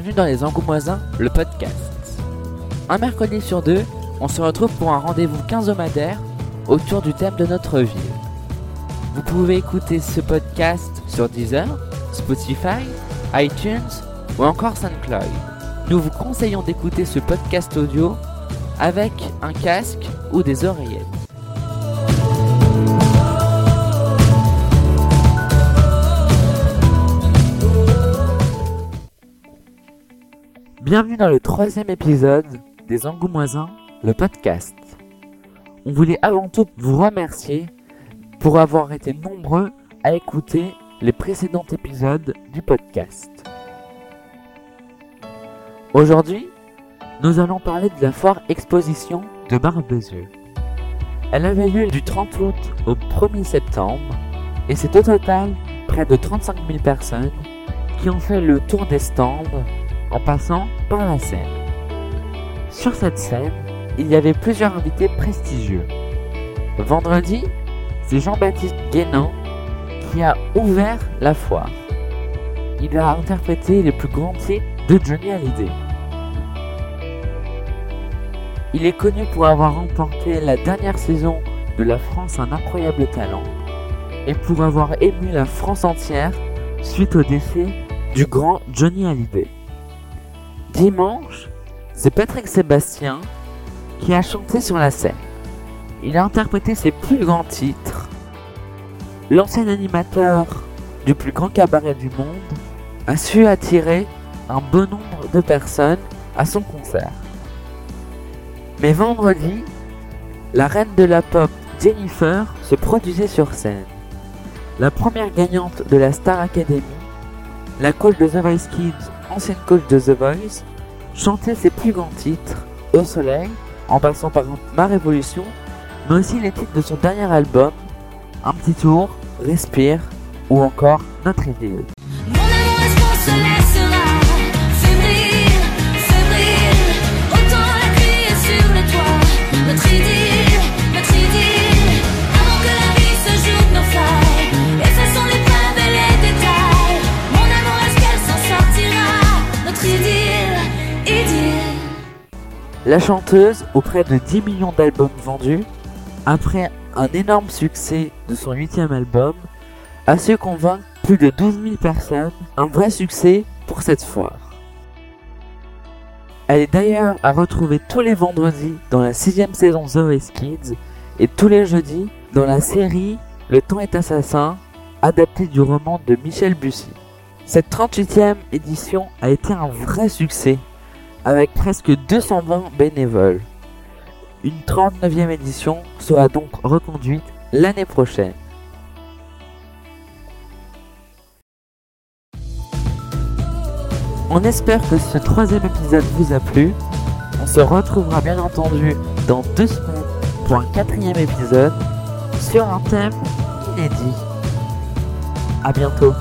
bienvenue dans Les Angoumoisins, le podcast. Un mercredi sur deux, on se retrouve pour un rendez-vous quinzomadaire autour du thème de notre ville. Vous pouvez écouter ce podcast sur Deezer, Spotify, iTunes ou encore SoundCloud. Nous vous conseillons d'écouter ce podcast audio avec un casque ou des oreillettes. Bienvenue dans le troisième épisode des Angoumoisins, le podcast. On voulait avant tout vous remercier pour avoir été nombreux à écouter les précédents épisodes du podcast. Aujourd'hui, nous allons parler de la foire exposition de Barbezieux. Elle avait lieu du 30 août au 1er septembre et c'est au total près de 35 000 personnes qui ont fait le tour des stands en passant par la scène. Sur cette scène, il y avait plusieurs invités prestigieux. Vendredi, c'est Jean-Baptiste Guénan qui a ouvert la foire. Il a interprété les plus grands titres de Johnny Hallyday. Il est connu pour avoir remporté la dernière saison de La France un incroyable talent et pour avoir ému la France entière suite au décès du grand Johnny Hallyday. Dimanche, c'est Patrick Sébastien qui a chanté sur la scène. Il a interprété ses plus grands titres. L'ancien animateur du plus grand cabaret du monde a su attirer un bon nombre de personnes à son concert. Mais vendredi, la reine de la pop Jennifer se produisait sur scène. La première gagnante de la Star Academy, la coach de The Voice Kids, ancienne coach de The Voice, chantait ses plus grands titres, Au soleil, en passant par Ma Révolution, mais aussi les titres de son dernier album, Un petit tour, Respire, ou encore Notre idylle. La chanteuse, auprès de 10 millions d'albums vendus, après un énorme succès de son huitième album, a su convaincre plus de 12 000 personnes, un vrai succès pour cette foire. Elle est d'ailleurs à retrouver tous les vendredis dans la sixième saison The Voice Kids et tous les jeudis dans la série Le temps est assassin, adaptée du roman de Michel Bussy. Cette 38e édition a été un vrai succès avec presque 220 bénévoles. Une 39e édition sera donc reconduite l'année prochaine. On espère que ce troisième épisode vous a plu. On se retrouvera bien entendu dans deux semaines pour un quatrième épisode sur un thème inédit. A bientôt.